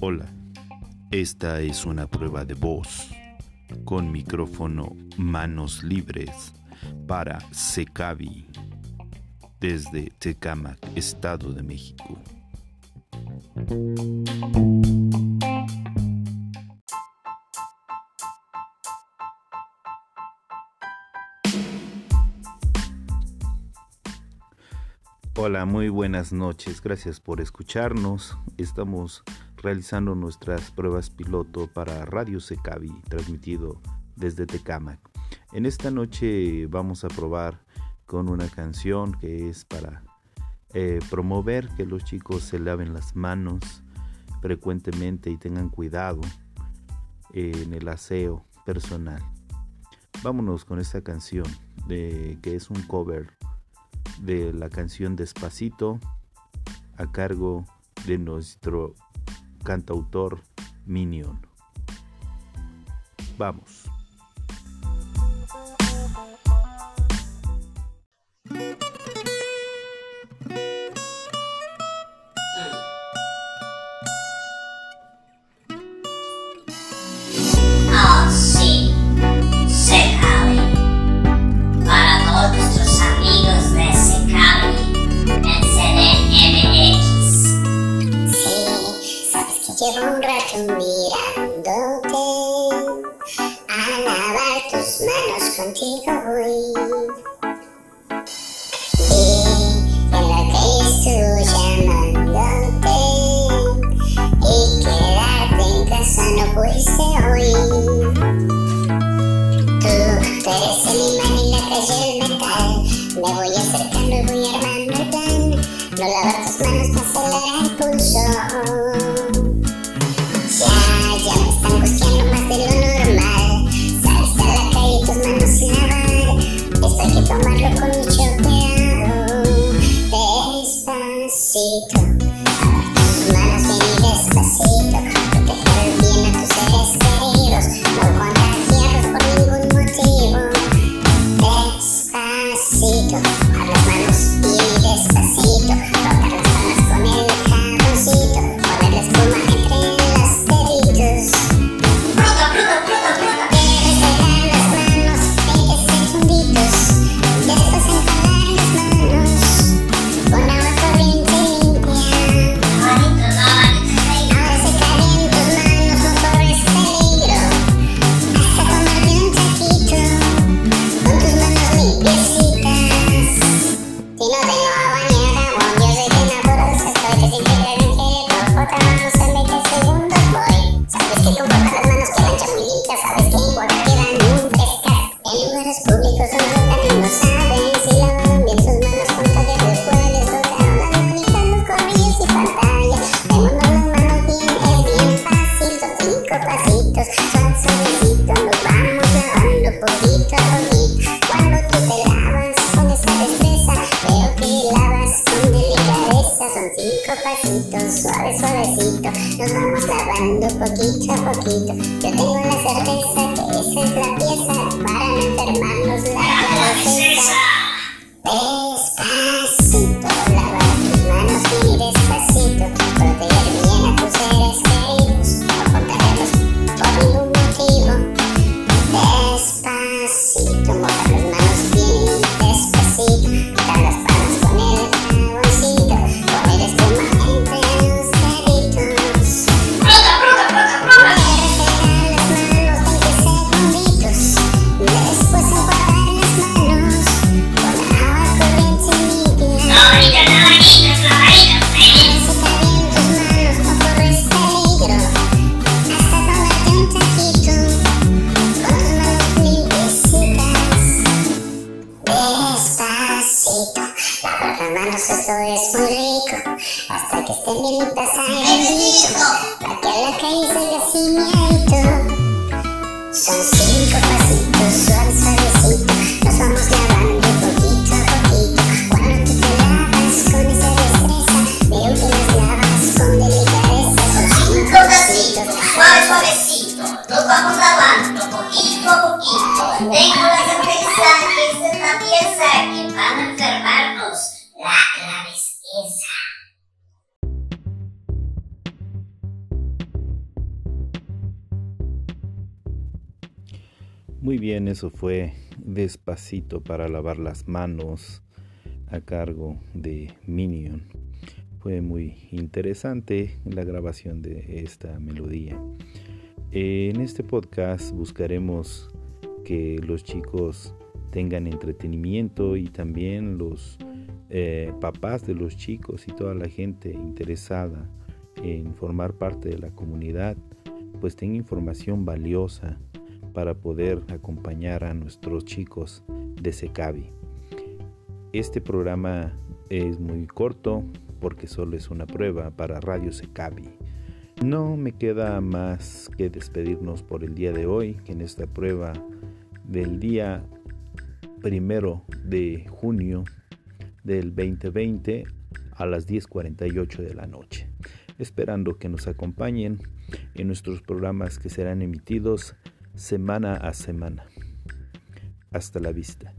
Hola, esta es una prueba de voz con micrófono manos libres para Secavi desde Tecámac, Estado de México. Hola, muy buenas noches. Gracias por escucharnos. Estamos realizando nuestras pruebas piloto para Radio Secavi, transmitido desde Tecamac. En esta noche vamos a probar con una canción que es para eh, promover que los chicos se laven las manos frecuentemente y tengan cuidado eh, en el aseo personal. Vámonos con esta canción de, que es un cover de la canción Despacito a cargo de nuestro cantautor Minion. Vamos. Llevo un rato mirándote, a lavar tus manos contigo voy. Vi en lo que estoy llamándote y quedarte en casa no pudiste hoy. Tú, tú eres el imán y la calle el metal, me voy acercando y voy armando el plan, no lavar tus manos para acelerar el pulso. cinco pasitos, suave, suavecito. Nos vamos lavando poquito a poquito. Yo tengo la certeza que esa es la pieza para no enfermarnos la cabeza. eso es muy rico. Hasta que esté bien mi taza bendito. Pa' que a la calle salga así mi. Son cinco pasitos, suave, suavecito. Nos vamos lavando poquito a poquito. Cuando tú te lavas con esa destreza, de últimas lavas con delicadeza. Son cinco pasitos, suave, suavecito. Nos vamos lavando poquito a poquito. Tengo la certeza que se también sabe que van a enfermarnos. Black. Muy bien, eso fue despacito para lavar las manos a cargo de Minion. Fue muy interesante la grabación de esta melodía. En este podcast buscaremos que los chicos tengan entretenimiento y también los eh, papás de los chicos y toda la gente interesada en formar parte de la comunidad pues tenga información valiosa para poder acompañar a nuestros chicos de Secavi. Este programa es muy corto porque solo es una prueba para Radio Secavi. No me queda más que despedirnos por el día de hoy, en esta prueba del día primero de junio del 2020 a las 10.48 de la noche, esperando que nos acompañen en nuestros programas que serán emitidos semana a semana. Hasta la vista.